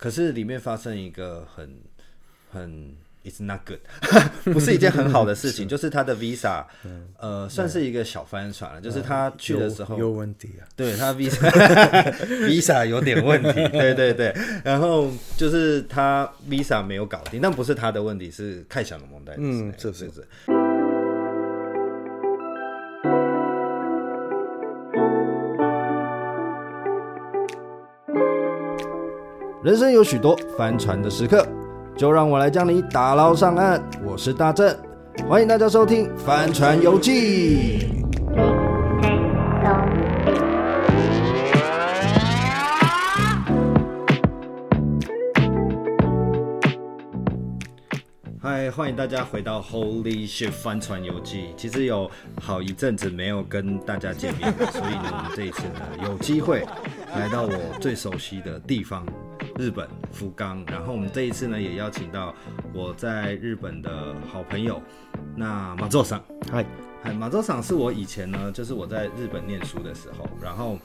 可是里面发生一个很很 it's not good，不是一件很好的事情，就是他的 visa，呃，算是一个小帆船了，就是他去的时候有问题啊。对他 visa visa 有点问题，对对对，然后就是他 visa 没有搞定，但不是他的问题，是太小的蒙代，嗯是是是。人生有许多帆船的时刻，就让我来将你打捞上岸。我是大正，欢迎大家收听《帆船游记》。嗨，欢迎大家回到 Holy Ship 帆船游记。其实有好一阵子没有跟大家见面了，所以呢，我们这一次呢有机会来到我最熟悉的地方——日本福冈。然后我们这一次呢也邀请到我在日本的好朋友，那马座上。はい。嗨，马周赏是我以前呢，就是我在日本念书的时候，然后，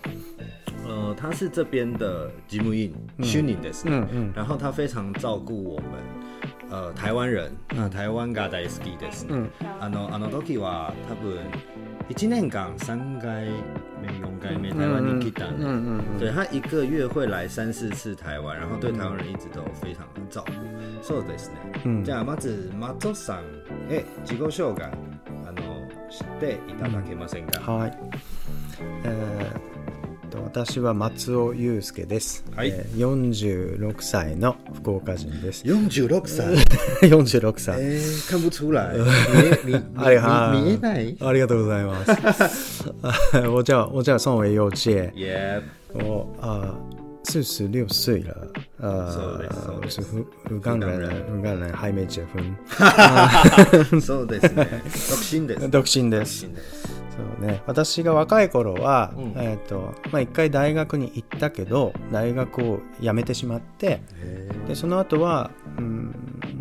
呃，他是这边的吉姆印虚拟的是，うんうん。然后他非常照顾我们，呃，台湾人，那台湾が大好きです。うん。あのあの時は多分一年間三回 目四回目台湾に来たうんうんうん。对他一个月会来三四次台湾，然后对台湾人一直都非常的照顾。そうですね。うんじゃあまず松尾さんへ自己紹介あのしていただけませんか。はい。え私は松尾祐介です。はいえー46歳の福岡人です。四十六歳？46歳。哎，看不出来，見えない？ありがとうございます。我叫我叫宋维佑介，耶，我啊四十六岁了，呃是福福冈人，福冈人还没结婚，そうですね。独身です。独身です。そうね、私が若い頃は、うん。えっ、とまあ一回大学に行ったけど大学を辞めてしまってでその後はうん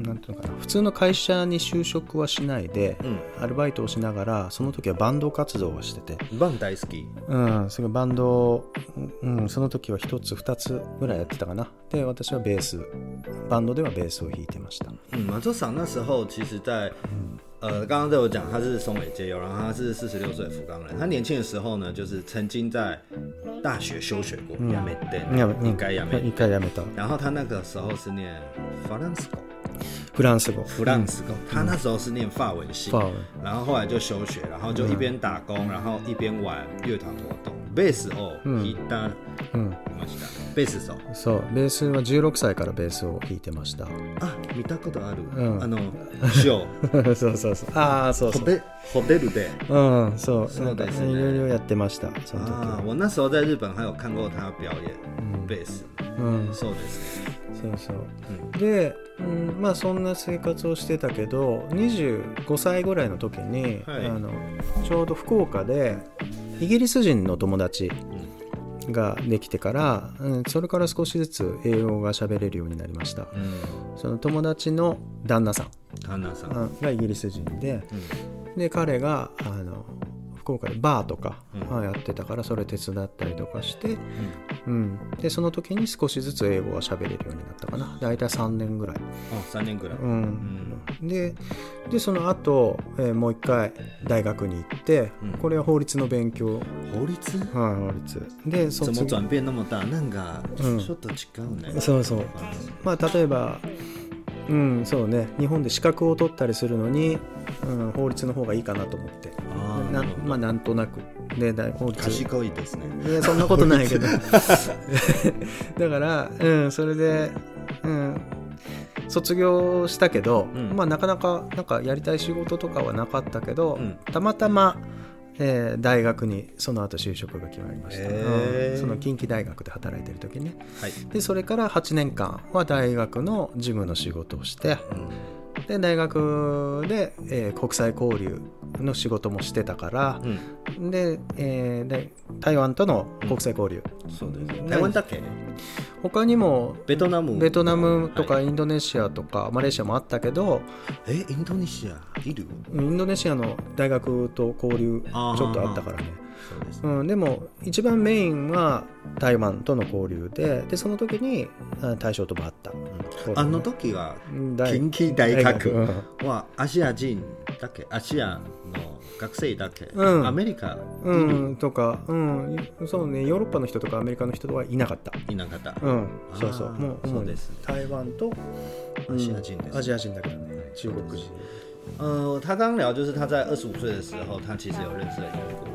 なんていうのかな普通の会社に就職はしないで、うん。アルバイトをしながらその時はバンド活動をしてて、バン大好き。うん、それバンドを、うん、その時は一つ二つぐらいやってたかな。で私はベースバンドではベースを弾いてました。嗯，马周赏那时候其实在，呃，刚刚对我讲他是松尾街友，然后他是四十六岁的福冈人。他年轻的时候呢，就是曾经在大学休学过，亚美登，やめ应该亚美。一回辞めた然后他那个时候是念法兰斯狗，フランス語弗朗斯狗，他那时候是念法文系，ファウ然后后来就休学，然后就一边打工，然后一边玩乐团活动。 ベースを弾いた。うん。ました。ベース手。そう。ベースは16歳からベースを弾いてました。あ、見たことある。うん。あのショーそうそうそう。ああそうそう。ホテルで。うんそう。そうですね。いろいろやってましたその時啊，は我那时候在日本还有看过他表演贝斯。うん。そうですね。そうそう。うん。で、うん、まあそんな生活をしてたけど25歳ぐらいの時に、はい。あのちょうど福岡でイギリス人の友達ができてから、うん、それから少しずつ英語が喋れるようになりました。うん。その友達の旦那さんがイギリス人でうん。で彼があの福岡でバーとかやってたからそれ手伝ったりとかして、うん、でその時に少しずつ英語が喋れるようになったかな。大体3年ぐらい、あ、三年くらい。うん。ででその後、えーもう一回大学に行って、うん。これは法律の勉強、はい、法律。法律で怎么卒转变那么大？なんかうん。ちょっと違うね。そうそう。まあ例えばうんそうね。日本で資格を取ったりするのに、うん、法律の方がいいかなと思ってなまあなんとなく。で大賢いですね。いやそんなことないけど。だから、うん、それで、うん、卒業したけど、うん。まあなかなかなんかやりたい仕事とかはなかったけど、うん。たまたま、えー大学にその後就職が決まりました、へー。うん。その近畿大学で働いてる時ね。はい。でそれから8年間は大学の事務の仕事をしてうんで大学で、えー国際交流の仕事もしてたから、うん。で,、えーで台湾との国際交流、そうです。うん台湾だっけ？他にもベトナム。ベトナムとかはいインドネシアとかマレーシアもあったけどえ、インドネシア？いる？インドネシアの大学と交流ちょっとあったからねそうです。うん、でも一番メインは台湾との交流ででその時にあ大将とも会った、あの時は近畿大学うん。はアジア人だけ、アジアの学生だけ、うん。アメリカうん、とか、うん、そうね、ヨーロッパの人とかアメリカの人はいなかった。いなかった。うん、そうそう、もう、そうですね。台湾とアジア人ですうんアジア人だけどね、中国人。呃，他刚聊就是他在二十五岁的时候，他其实有认识了英国。人，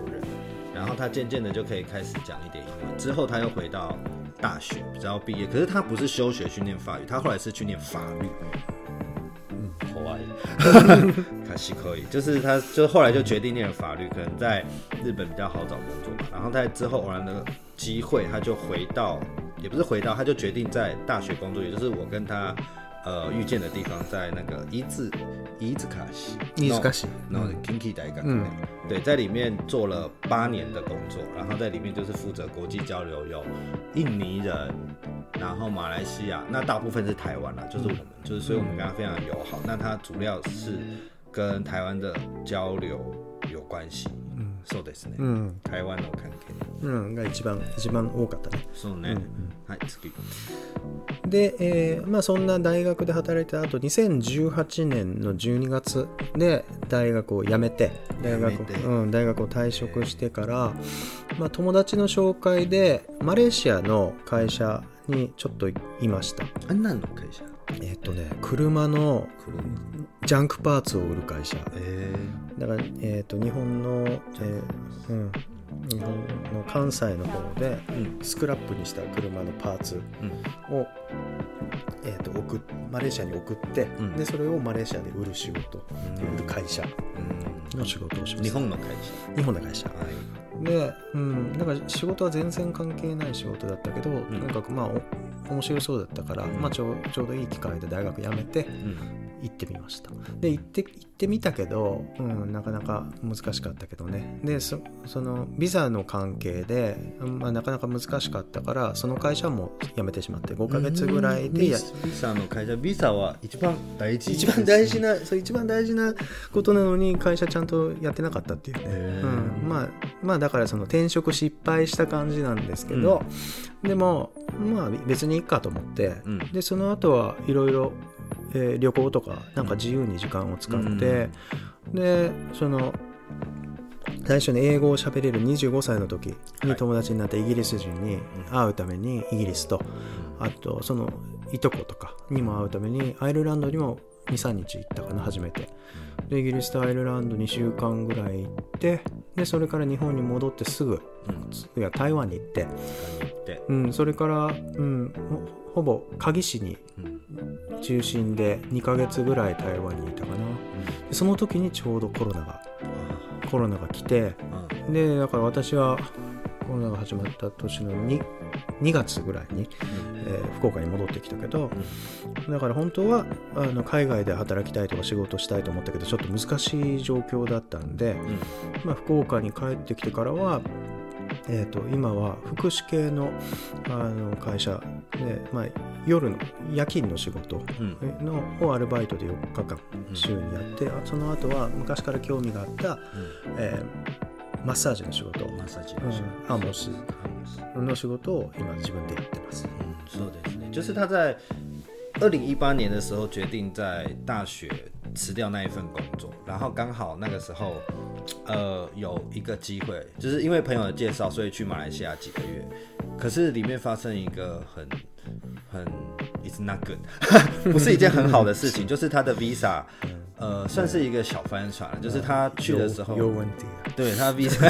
然后他渐渐的就可以开始讲一点英文。之后他又回到大学，比较毕业，可是他不是休学去念法语，他后来是去念法律。嗯，可爱，可惜可以，就是他，就后来就决定念了法律，可能在日本比较好找工作嘛。然后在之后偶然的机会，他就回到，也不是回到，他就决定在大学工作，也就是我跟他呃遇见的地方，在那个伊字伊兹卡西，伊兹卡西然后 Kinki 大学，嗯对，在里面做了八年的工作，然后在里面就是负责国际交流，有印尼人，然后马来西亚，那大部分是台湾啦，就是我们，就是所以我们跟他非常友好。那他主要是跟台湾的交流有关系。嗯，そうですね。うん、台湾の関係。うん、が一番、一番多かったね。そうね。 はい、次。で、えーまあ、そんな大学で働いた後2018年の12月で大学を辞めて大学うん、大学を退職してから、まあ、友達の紹介でマレーシアの会社にちょっといました。あ、何の会社？えっ、とね車のジャンクパーツを売る会社。えだから、えー、と日本の、えーうん、日本の関西の方でうんスクラップにした車のパーツうんを、えー、と送っマレーシアに送って、うん。でそれをマレーシアで売る仕事、うん。売る会社。うん。の仕事をします。日本の会日本の会社。で、うん、だから仕事は全然関係ない仕事だったけど、とにかくまあお面白そうだったから、まあ、ちょうちょうどいい機会で大学辞めてうん行ってみました。で行って行ってみたけど、うん、なかなか難しかったけどね。でそそのビザの関係で、うんまあ、なかなか難しかったからその会社も辞めてしまって5ヶ月ぐらいでやビザの会社、ビザは一番大事。一番大事なそう一番大事なことなのに会社ちゃんとやってなかったっていうね、うん、まあまあだからその転職失敗した感じなんですけど、でもまあ別にいいかと思って、うん。でその後はいろいろえー旅行とかなんか自由に時間を使って、でその最初に英語を喋れる25歳の時に友達になったイギリス人に会うためにイギリスとあとそのいとことかにも会うためにアイルランドにも23日行ったかな初めて。でイギリスとアイルランド2週間ぐらい行ってでそれから日本に戻ってすぐうん。いや台湾に行って、で、うん、それから、うん、ほほぼ鍵市にうん。中心で2ヶ月ぐらい台湾にいたかな。でその時にちょうどコロナがコロナが来てうん。でだから私はコロナが始まった年の 2, 2月ぐらいに、えー福岡に戻ってきたけど、だから本当はあの海外で働きたいとか仕事したいと思ったけどちょっと難しい状況だったんで、まあ、福岡に帰ってきてからは、えー、と今は福祉系のあの会社で、まあ、夜の夜勤の仕事うん。のをアルバイトで4日間週にやって、あその後は昔から興味があった、えーマッサージの仕事、マッサージうん。の仕事アモスの仕事を今自分でやってます。嗯，そうですね。就是他在二零一八年的时候决定在大学辞掉那一份工作，然后刚好那个时候，呃，有一个机会，就是因为朋友的介绍，所以去马来西亚几个月。可是里面发生一个很很 it's not good，不是一件很好的事情，就是他的 visa， 呃，算是一个小帆船，就是他去的时候有有问题啊。对他 visa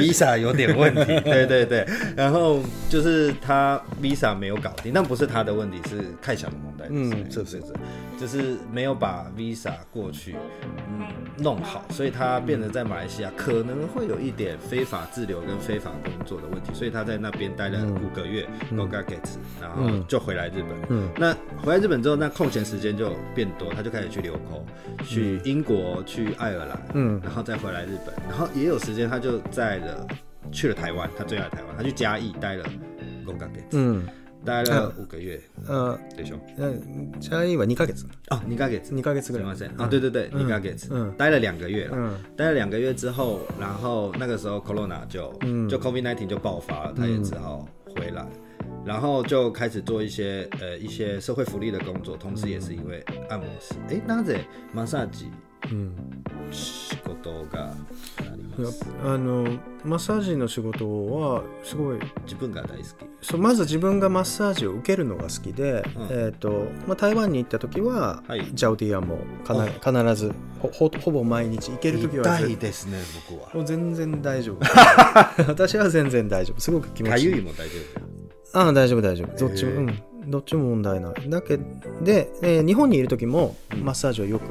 visa 有点问题，对对对，然后就是他 visa 没有搞定，但不是他的问题，是太小的蒙代，嗯是不是？就是没有把 visa 过去，嗯，弄好，所以他变得在马来西亚可能会有一点非法滞留跟非法工作的问题，所以他在那边待了五个月 o g a g e t 然后就回来日本。嗯。那回来日本之后，那空闲时间就变多，他就开始去留口，去英国，去爱尔兰，嗯。然后再回来日本，然后也有时间，他就在了去了台湾，他最爱台湾，他去嘉义待了 g o g a g e t うん待了五个月，呃，对兄，呃，加一吧，二ヶ月，哦，二ヶ月，二ヶ月，すみませ，啊，对对对，二ヶ月，嗯，待了两个月了，嗯，待了两个月之后，然后那个时候 corona 就，嗯，就 covid nineteen 就爆发了，他也只好回来，然后就开始做一些呃一些社会福利的工作，同时也是因为按摩师，哎，なぜマッサージ，嗯，仕事が。あのマッサージの仕事はすごい自分が大好き。そうまず自分がマッサージを受けるのが好きで、うん。えーとまあ、台湾に行った時は、はい。ジャオディアンもかな必ずほほほぼ毎日行ける時は痛絶いですね、僕は。もう全然大丈夫。私は全然大丈夫。すごく気持かちいい。ゆいも大丈夫。ああ大丈夫大丈夫。どっちも、へえうんどっちも問題ない。だけで、えー日本にいる時もうん。マッサージはよく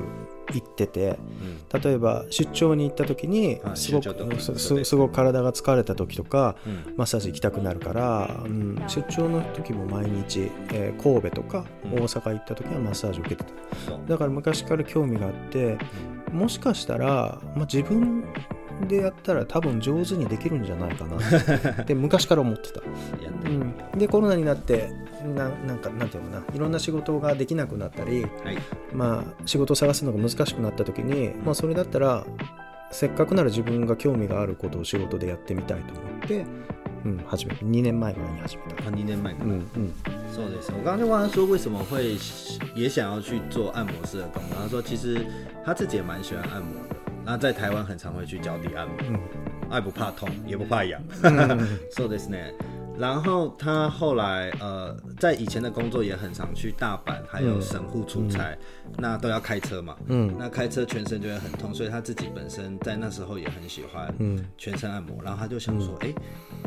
行っててうん。例えば出張に行った時にはいすごくすごく体が疲れた時とかうん。マッサージ行きたくなるから、うん、出張の時も毎日、えー神戸とかうん。大阪行った時はマッサージ受けてた。だから昔から興味があってもしかしたら、まあ、自分でやったら多分上手にできるんじゃないかな って昔から思ってた。うん、でコロナになってななんかなんていうのかないろんな仕事ができなくなったり、はい。まあ、仕事を探すのが難しくなった時に、まあ、それだったらせっかくなら自分が興味があることを仕事でやってみたいと思って、うん、始め2年前ぐらいに始めた。あ2年前。うんうんそうです。我刚刚就问他说，为什么会也想要去做按摩师的工作？他说，其实他自己也蛮喜欢按摩的。那在台湾很常会去脚底按摩，うん爱不怕痛，也不怕痒。うんそうですね。 然后他后来呃，在以前的工作也很常去大阪还有神户出差，那都要开车嘛。うん那开车全身就会很痛，所以他自己本身在那时候也很喜欢うん全身按摩，然后他就想说，哎、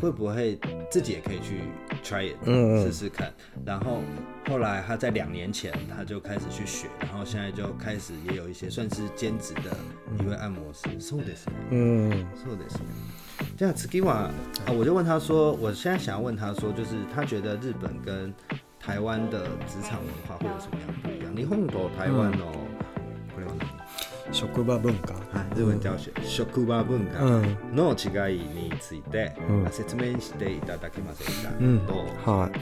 会不会自己也可以去 try it 嗯嗯试试看？然后后来他在两年前他就开始去学，然后现在就开始也有一些算是兼职的一位按摩师。そうですね。うんそうですね。 じゃあ次は啊，我就问他说，我现在想要问他说，就是他觉得日本跟台湾的职场文化会有什么样不一样？日本と台湾の、これは何？職場文化。はい、日文教学、職場文化。うんの違いについて、うん。説明していただけませんか、うん。はい。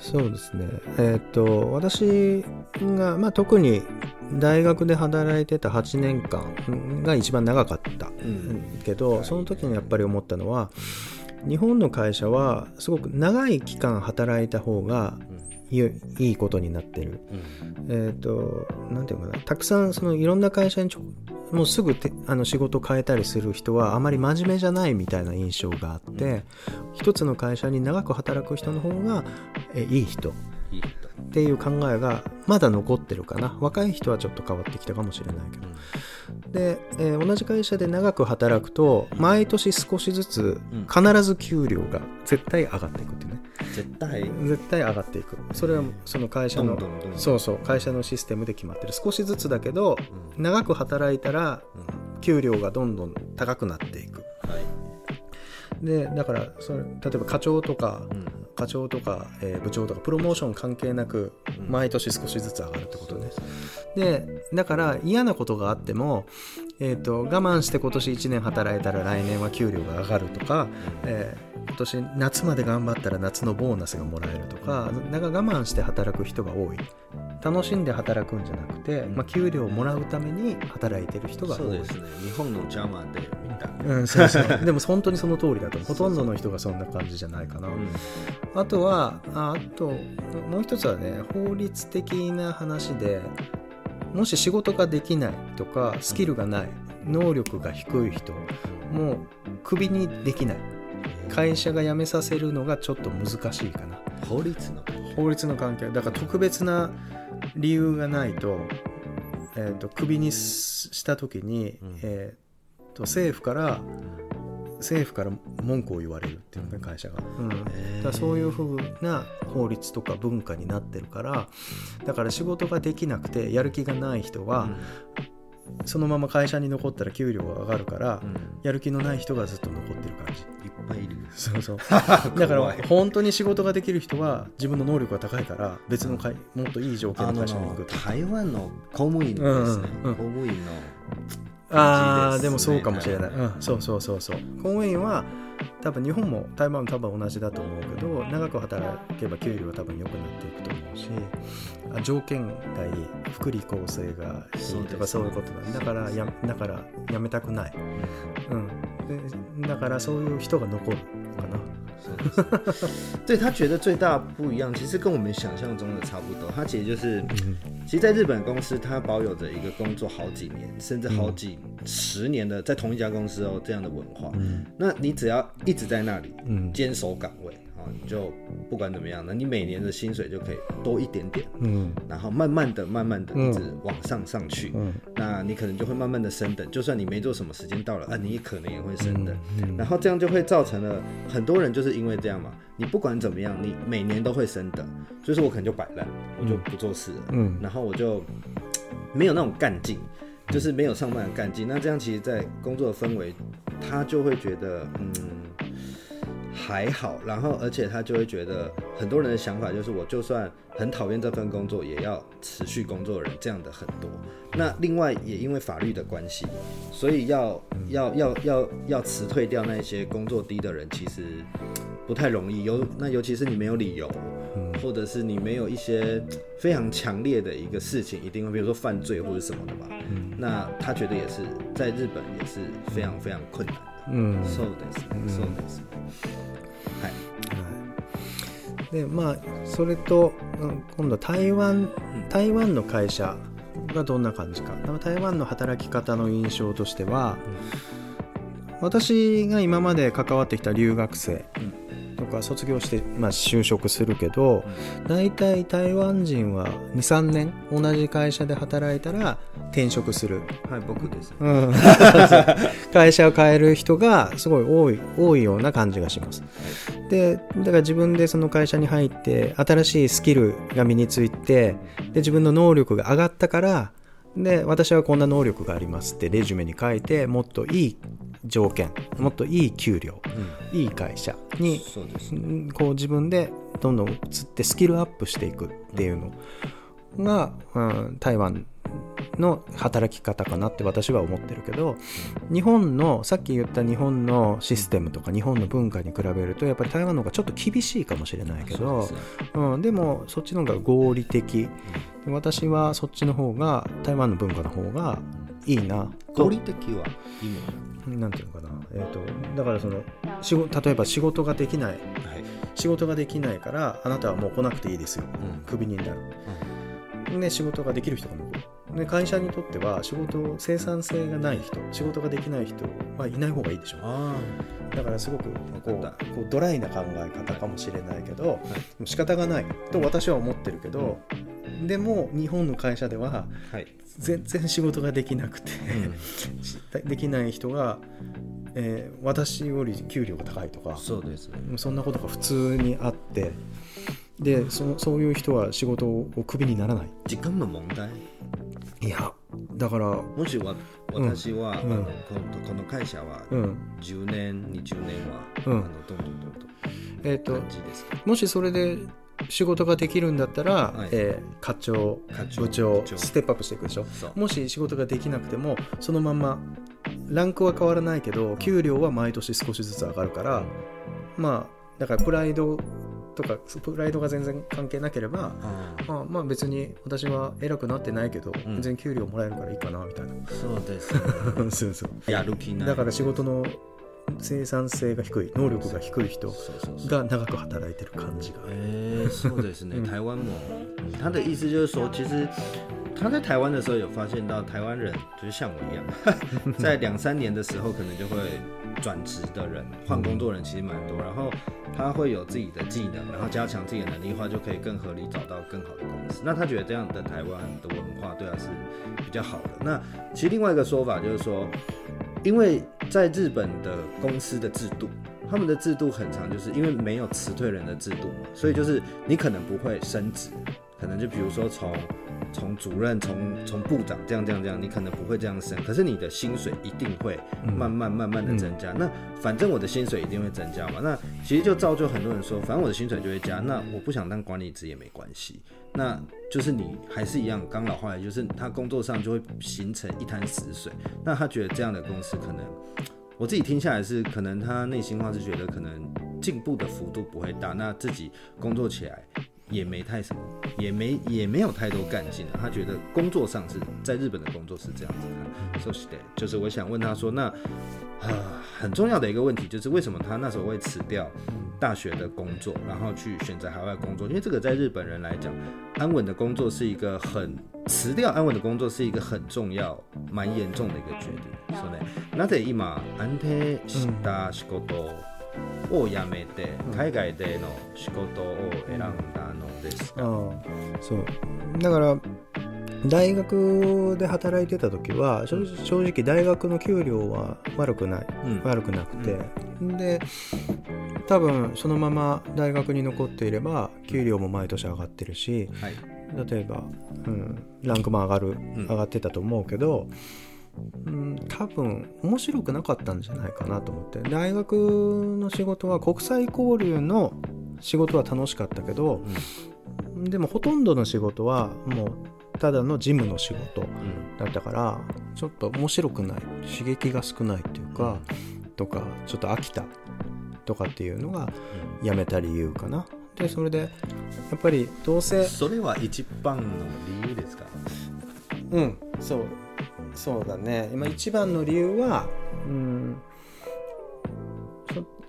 そうですね。えーっと私が、まあ、特に大学で働いてた8年間が一番長かった、んけどその時にやっぱり思ったのは日本の会社はすごく長い期間働いた方がいいことになってる。うん。えっ、と、なんていうのかな、たくさんそのいろんな会社にもうすぐてあの仕事変えたりする人はあまり真面目じゃないみたいな印象があって、一つの会社に長く働く人の方がえいい人。っいい人。ていう考えがまだ残ってるかな。若い人はちょっと変わってきたかもしれないけど。で、えー同じ会社で長く働くと、毎年少しずつうん必ず給料が絶対上がっていくっていうね。絶対、絶対上がっていく。それはその会社のそうそう会社のシステムで決まってる少しずつだけどうん長く働いたらうん給料がどんどん高くなっていくはい。でだからそれ例えば課長とかうん課長とか、えー部長とかプロモーション関係なくうん。毎年少しずつ上がるってことね。でだから嫌なことがあっても、えー、と我慢して今年1年働いたら来年は給料が上がるとか、えー今年夏まで頑張ったら夏のボーナスがもらえるとかなんか我慢して働く人が多い。楽しんで働くんじゃなくて、うん。まあ、給料をもらうために働いてる人が多い。そうですね。日本のジャマで見た。うん、そうそう。でも本当にその通りだとほとんどの人がそんな感じじゃないかな、うん。あとはああともう一つはね法律的な話でもし仕事ができないとかスキルがない能力が低い人もうクビにできない会社が辞めさせるのがちょっと難しいかな。法律の。法律の関係。だから特別な理由がないと,、えー、とクビにしした時に、うん。えー、と政府から政府から文句を言われるっていうね会社が、うん、だそういうふうな法律とか文化になってるからだから仕事ができなくてやる気がない人は、そのまま会社に残ったら給料が上がるから、うん。やる気のない人がずっと残ってる感じ。いっぱいいる。そうそう。だから本当に仕事ができる人は自分の能力が高いから別の会もっといい条件あのの会社に行くと。台湾の公務員のですね、うんうん。公務員のああでもそうかもしれない、はいうん、そうそうそうそう。公務員は多分日本も台湾も多分同じだと思うけど長く働けば給料は多分良くなっていくと思うしあ条件がいい福利厚生がいいとかそう,、いうことだ。だからやだから辞めたくない、うん、でだからそういう人が残るかな。对 他觉得最大不一样，其实跟我们想象中的差不多。他其实就是，其实，在日本公司，它保有着一个工作好几年，甚至好几十年的在同一家公司哦这样的文化。嗯那你只要一直在那里嗯坚守岗位啊，你就不管怎么样那，你每年的薪水就可以多一点点。嗯然后慢慢的、慢慢的一直往上上去，嗯那你可能就会慢慢的升等。就算你没做什么，时间到了啊，你可能也会升等。嗯然后这样就会造成了很多人就是因为这样嘛，你不管怎么样，你每年都会升的，所以说我可能就摆烂，我就不做事了，嗯然后我就没有那种干劲，就是没有上班的干劲。那这样其实，在工作的氛围，他就会觉得嗯。还好，然后而且他就会觉得很多人的想法就是，我就算很讨厌这份工作，也要持续工作的人，这样的很多。那另外也因为法律的关系，所以要要要要要辞退掉那些工作低的人，其实不太容易。尤那尤其是你没有理由，或者是你没有一些非常强烈的一个事情，一定会比如说犯罪或者什么的吧。那他觉得也是在日本也是非常非常困难的。うんそうですね。そうです。はい。でまあそれと、うん今度台湾台湾の会社がどんな感じか台湾の働き方の印象としては、私が今まで関わってきた留学生とか卒業して、まあ、就職するけど、大体台湾人は23年同じ会社で働いたら転職するはい、僕です。うん 会社を変える人がすごい多い多いような感じがします。でだから自分でその会社に入って新しいスキルが身についてで自分の能力が上がったからで私はこんな能力がありますってレジュメに書いてもっといい条件もっといい給料いい会社にそうですう。んこう自分でどんどん移ってスキルアップしていくっていうのが、うん。台湾の働き方かなって私は思ってるけど日本のさっき言った日本のシステムとか日本の文化に比べるとやっぱり台湾の方がちょっと厳しいかもしれないけどそううん、でもそっちの方が合理的。私はそっちの方が台湾の文化の方がいいなと。合理的は今。なんていうのかな、えー、とだからその仕事例えば仕事ができない。はい。仕事ができないからあなたはもう来なくていいですよ。うん。クビになる、で仕事ができる人が残るで会社にとっては仕事生産性がない人仕事ができない人はいない方がいいでしょあだからすごくこうこうドライな考え方かもしれないけど、でも仕方がないと私は思ってるけど、でも日本の会社では。全然仕事ができなくて、できない人が、えー私より給料が高いとかそうですね。そんなことが普通にあってでそそういう人は仕事をクビにならない。時間の問題。いやだからもしわ私は、うんあのこのこの会社はうん。10年、20年は、うん。あのどんどんどんどんえっ、と感じですか。もしそれで仕事ができるんだったら、はい。えー課長課長部長ステップアップしていくでしょ？もし仕事ができなくてもそのままランクは変わらないけど給料は毎年少しずつ上がるから、まあだからプライドとかプライドが全然関係なければあああまあ別に私は偉くなってないけど、ん全然給料もらえるからいいかなみたいなそうですね。そうそうやる気ない。だから仕事の生産性が低い能力が低い人そうそうそう。が長く働いてる感じが哎，そうですね。台湾某，嗯他的意思就是说，其实他在台湾的时候有发现到台湾人就是像我一样，在两三年的时候可能就会转职的人，换工作人其实蛮多，然后他会有自己的技能，然后加强自己的能力的话，就可以更合理找到更好的公司。那他觉得这样的台湾的文化对他是比较好的。那其实另外一个说法就是说，因为 在日本的公司的制度，他们的制度很长，就是因为没有辞退人的制度嘛，所以就是你可能不会升职，可能就比如说从从主任、从从部长这样这样这样，你可能不会这样升，可是你的薪水一定会慢慢慢慢的增加。那反正我的薪水一定会增加嘛。那其实就造就很多人说，反正我的薪水就会加，那我不想当管理职也没关系。那就是你还是一样，刚老化来，就是他工作上就会形成一滩死水。那他觉得这样的公司可能。我自己听下来是，可能他内心话是觉得可能进步的幅度不会大，那自己工作起来也没太什么，也没也没有太多干劲了。他觉得工作上是在日本的工作是这样子的。So s t a y 就是我想问他说，那啊很重要的一个问题就是为什么他那时候会辞掉大学的工作，然后去选择海外工作？因为这个在日本人来讲，安稳的工作是一个很。辞掉安稳的工作是一个很重要、蛮严重的一个决定。そうね。なぜ今安定した仕事を辞めて海外での仕事を選んだの ですか？そう。だから大学で働いてた時は正直大学の給料は悪くない、うん、悪くなくて、うん、で多分そのまま大学に残っていれば給料も毎年上がってるし、はい、例えば、うん、ランクも上がる、上がってたと思うけど、うん、多分面白くなかったんじゃないかなと思って。大学の仕事は国際交流の仕事は楽しかったけど、うん、でもほとんどの仕事はもうただの事務の仕事だったから、ちょっと面白くない刺激が少ないっていうか、とかちょっと飽きたとかっていうのがやめた理由かな。でそれでやっぱりどうせそれは一番の理由ですか？うんそうそうだね。今一番の理由はうん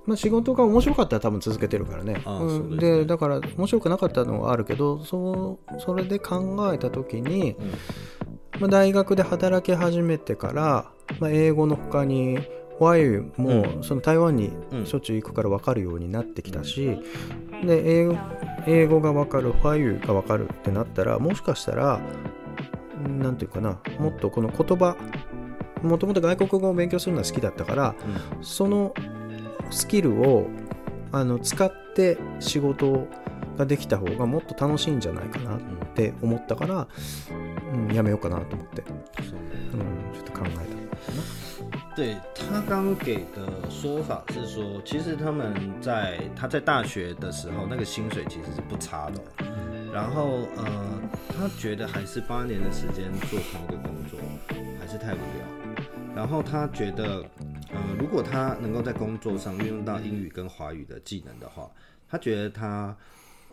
まあ、仕事が面白かったら多分続けてるからね。うん、で、ね、だから面白くなかったのはあるけどそうそれで考えた時に、うん、まあ、大学で働き始めてから、まあ、英語の他にワイもその台湾にしょっちゅう行くから分かるようになってきたし、で英語英語が分かるファイユが分かるってなったらもしかしたら何て言うかなもっとこの言葉もともと外国語を勉強するのは好きだったから、うん、そのスキルをあの使って仕事ができた方がもっと楽しいんじゃないかなって思ったから、うん、やめようかなと思って、うん、ちょっと考えた。对他刚给的说法是说，其实他们在他在大学的时候，那个薪水其实是不差的。然后呃，他觉得还是八年的时间做同一个工作还是太无聊。然后他觉得，呃，如果他能够在工作上运用到英语跟华语的技能的话，他觉得他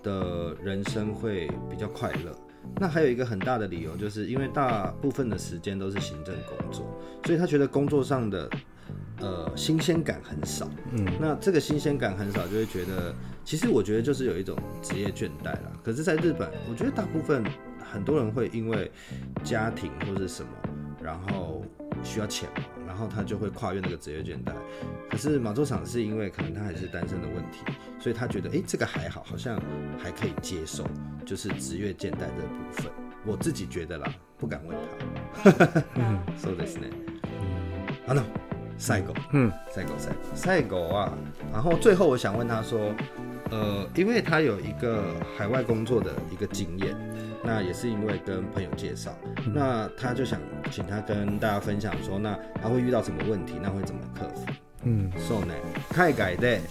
的人生会比较快乐。那还有一个很大的理由，就是因为大部分的时间都是行政工作，所以他觉得工作上的呃新鲜感很少。嗯，那这个新鲜感很少，就会觉得其实我觉得就是有一种职业倦怠啦。可是，在日本，我觉得大部分很多人会因为家庭或者什么，然后需要钱嘛，然后他就会跨越那个职业倦怠。可是马州厂是因为可能他还是单身的问题，所以他觉得哎这个还好，好像还可以接受。就是职业倦怠这部分，我自己觉得啦，不敢问他。そうですね。あの最後、嗯，最後最後最後啊，然后最后我想问他说， 呃，因为他有一个海外工作的一个经验，那也是因为跟朋友介绍，那他就想请他跟大家分享说，那他会遇到什么问题，那会怎么克服？嗯，そうね。海外で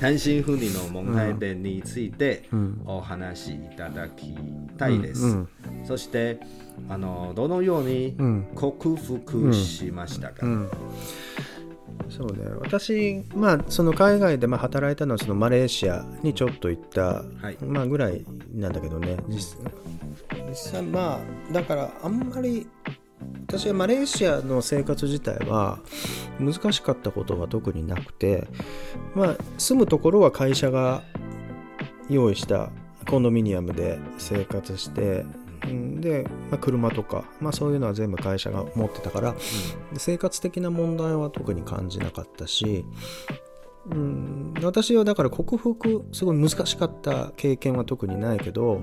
単身赴任の問題点についてお話しいただきたいです。そしてあのどのように克服しましたか。 そうね私、まあ、その海外でまあ働いたのはそのマレーシアにちょっと行った、はい、まあ、ぐらいなんだけどね。実際まあだからあんまり私はマレーシアの生活自体は難しかったことは特になくて、まあ、住むところは会社が用意したコンドミニアムで生活してで、まあ、車とか、まあ、そういうのは全部会社が持ってたから、うん、生活的な問題は特に感じなかったしうん、私はだから克服すごい難しかった経験は特にないけど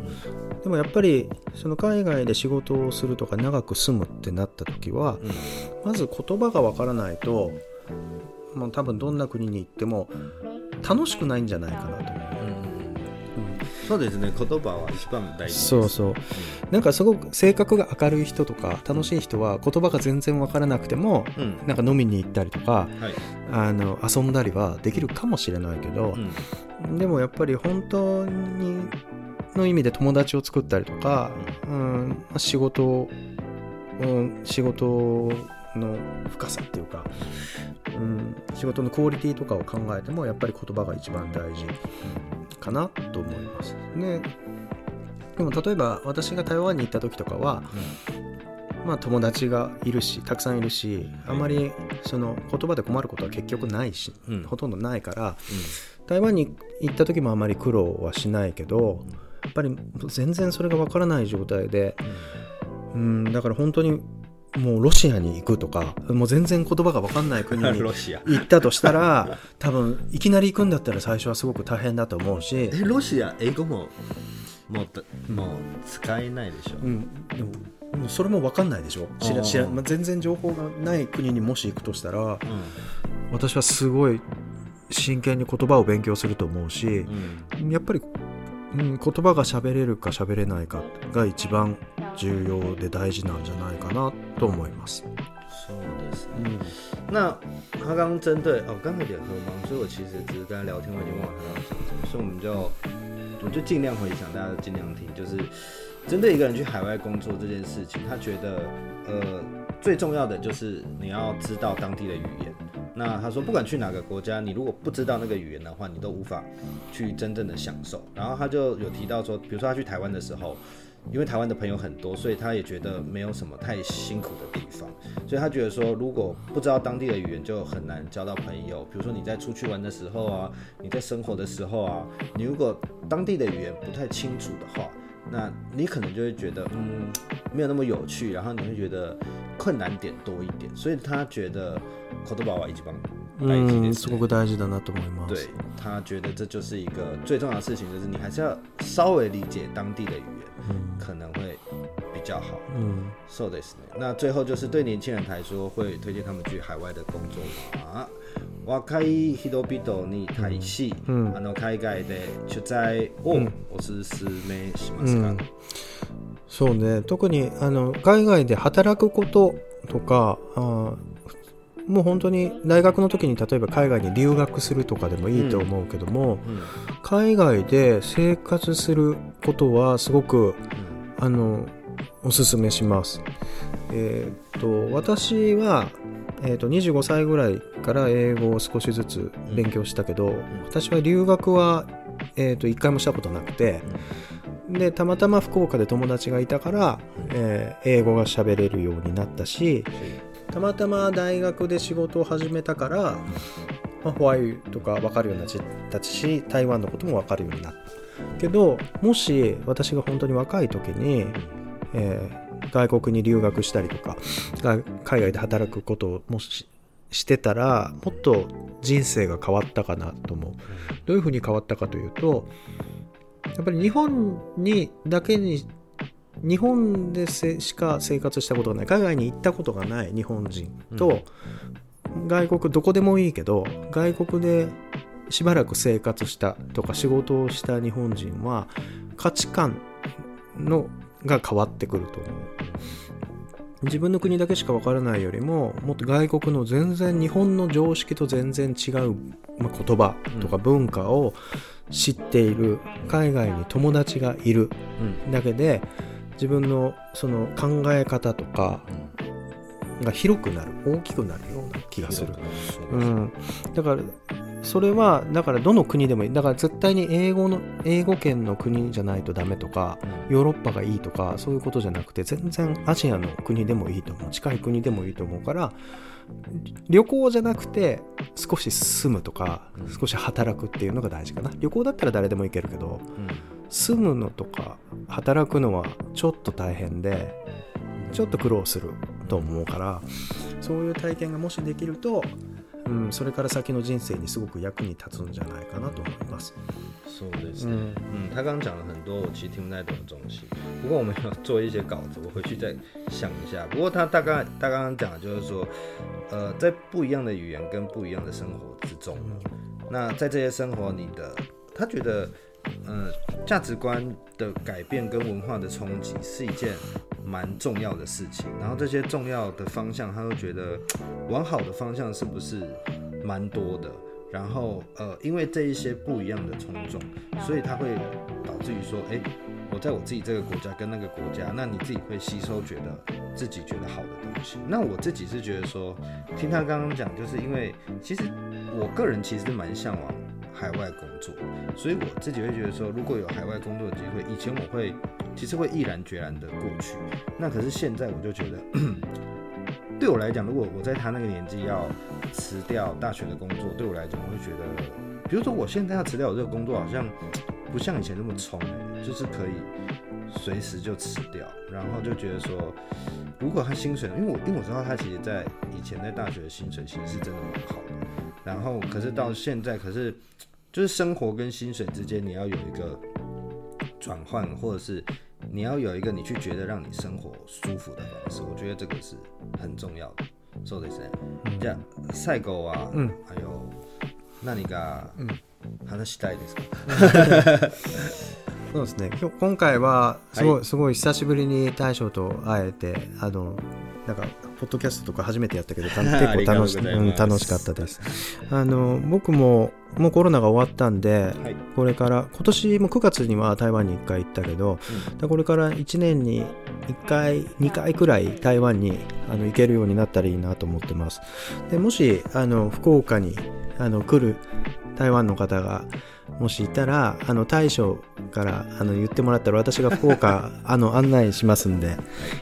でもやっぱりその海外で仕事をするとか長く住むってなった時は、まず言葉がわからないともう多分どんな国に行っても楽しくないんじゃないかなと思う、うん、そうですね。言葉は一番大事です。そうそう。なんかすごく性格が明るい人とか楽しい人は言葉が全然わからなくてもうん。なんか飲みに行ったりとかはい。あの遊んだりはできるかもしれないけどう、ん。でもやっぱり本当にの意味で友達を作ったりとか、うん。まあ仕事を、うん、仕事の深さっていうか、うん、仕事のクオリティとかを考えてもやっぱり言葉が一番大事かなと思います。ねでも例えば私が台湾に行った時とかは、まあ、友達がいるしたくさんいるしあまりその言葉で困ることは結局ないし、うん。ほとんどないから台湾に行った時もあまり苦労はしないけどやっぱり全然それがわからない状態で、うん、だから本当にもうロシアに行くとかもう全然言葉がわかんない国うんに 行ったとしたら多分いきなり行くんだったら最初はすごく大変だと思うし、えロシア英語ももうだもう使えないでしょ？うん、でもうんそれも分かんないでしょ？知ら知ら、まあ、全然情報がない国にもし行くとしたらう私はすごい真剣に言葉を勉強すると思うし、んうん。やっぱり、うん、言葉が喋れるか喋れないかが一番重要で大事なんじゃないかなと思います。そうですねうん那他刚刚针对哦，刚才有点喝忙，所以我其实只是跟他聊天，我已经忘了他刚刚讲什么，所以我们就我就尽量回想，大家尽量听，就是针对一个人去海外工作这件事情，他觉得呃最重要的就是你要知道当地的语言。那他说，不管去哪个国家，你如果不知道那个语言的话，你都无法去真正的享受。然后他就有提到说，比如说他去台湾的时候， 因为台湾的朋友很多，所以他也觉得没有什么太辛苦的地方，所以他觉得说，如果不知道当地的语言，就很难交到朋友。比如说你在出去玩的时候啊，你在生活的时候啊，你如果当地的语言不太清楚的话，那你可能就会觉得，嗯，没有那么有趣，然后你会觉得困难点多一点。所以他觉得口头宝宝一起帮うん、すごく大事だなと思います。对他觉得这就是一个最重要的事情，就是你还是要稍微理解当地的语言， 可能会比较好。うん、そうですね。那最后就是对年轻人来说，会推荐他们去海外的工作吗？若い人々に対し、うんあの海外で取材をうんおすすめしますか？うんそうね特にあの海外で働くこととかあーもう本当に大学の時に例えば海外に留学するとかでもいいと思うけども、うん海外で生活することはすごくあのおすすめします。えーっと私は、えーと25歳ぐらいから英語を少しずつ勉強したけど、私は留学は、えーと1回もしたことなくて、でたまたま福岡で友達がいたから、え英語が喋れるようになったし、たまたま大学で仕事を始めたから、まあ、ホワイとか分かるようになったし台湾のことも分かるようになったけどもし私が本当に若い時に、えー外国に留学したりとか海外で働くことをもししてたらもっと人生が変わったかなと思う。どういうふうに変わったかというとやっぱり日本にだけに日本でせしか生活したことがない海外に行ったことがない日本人と、外国どこでもいいけど外国でしばらく生活したとか仕事をした日本人は価値観のが変わってくると思う。自分の国だけしかわからないよりももっと外国の全然日本の常識と全然違う、まあ、言葉とか文化を知っている海外に友達がいるうん。だけで自分のその考え方とかが広くなる大きくなるような気がする、うん、だからそれはだからどの国でもいい。だから絶対に英語の英語圏の国じゃないとダメとかヨーロッパがいいとかそういうことじゃなくて全然アジアの国でもいいと思う。近い国でもいいと思うから旅行じゃなくて少し住むとかうん。少し働くっていうのが大事かな。旅行だったら誰でも行けるけど住むのとか働くのはちょっと大変でちょっと苦労すると思うからそういう体験がもしできると、うん、それから先の人生にすごく役に立つんじゃないかなと思います。そうですね。嗯嗯，他刚刚讲了很多我其实听不太懂的东西，不过我们有做一些稿子，我回去再想一下。不过他大概他刚刚讲的就是说，呃，在不一样的语言跟不一样的生活之中呢，那在这些生活你的，他觉得呃，价值观的改变跟文化的冲击是一件蛮重要的事情。然后这些重要的方向，他都觉得往好的方向是不是蛮多的？然后呃，因为这一些不一样的冲撞，所以他会导致于说，哎，我在我自己这个国家跟那个国家，那你自己会吸收觉得自己觉得好的东西。那我自己是觉得说，听他刚刚讲，就是因为其实我个人其实蛮向往海外工作，所以我自己会觉得说，如果有海外工作的机会，以前我会其实会毅然决然的过去。那可是现在我就觉得。对我来讲，如果我在他那个年纪要辞掉大学的工作，对我来讲，我会觉得，比如说我现在要辞掉我这个工作，好像 不像以前那么冲哎，就是可以随时就辞掉，然后就觉得说，如果他薪水，因为我因为我知道他其实在以前在大学的薪水其实是真的蛮好的，然后可是到现在，可是就是生活跟薪水之间你要有一个转换，或者是。你要有一个你去觉得让你生活舒服的方式，我觉得这个是很重要的。そうですね。じゃあ最後は、うん、あの何か話したいですか。そうですね。今日今回はすごい、はい、すごい久しぶりに大将と会えてあのなんかポッドキャストとか初めてやったけど 結構楽し,、うん、楽しかったです。あの僕ももうコロナが終わったんで、はい、これから今年も9月には台湾に1回行ったけど、うん、これから1年に1回2回くらい台湾にあの行けるようになったらいいなと思ってます。でもしあの福岡にあの来る台湾の方がもしいたらあの大将からあの言ってもらったら私が福岡 あの案内しますんで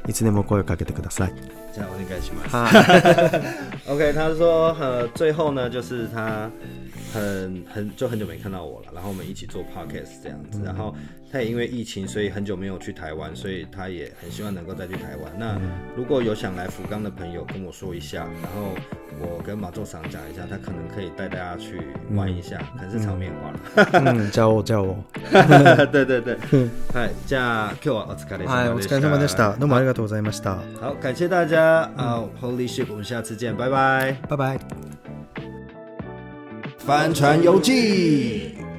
いつでも声をかけてください。じゃあお願いします。OK，他说呃最后呢就是他很很就很久没看到我了，然后我们一起做 podcast 这样子，然后他也因为疫情，所以很久没有去台湾，所以他也很希望能够再去台湾。那如果有想来福冈的朋友，跟我说一下，然后我跟马座长讲一下，他可能可以带大家去玩一下，可、嗯、是场面化了。嗯，叫我 叫我。对对对，嗨，じゃあ今日はお疲れ様でした。お疲れ様でした。どうもありがとうございました。好，感谢大家啊、，Holy shit，我们下次见，拜拜，拜拜。帆船游记。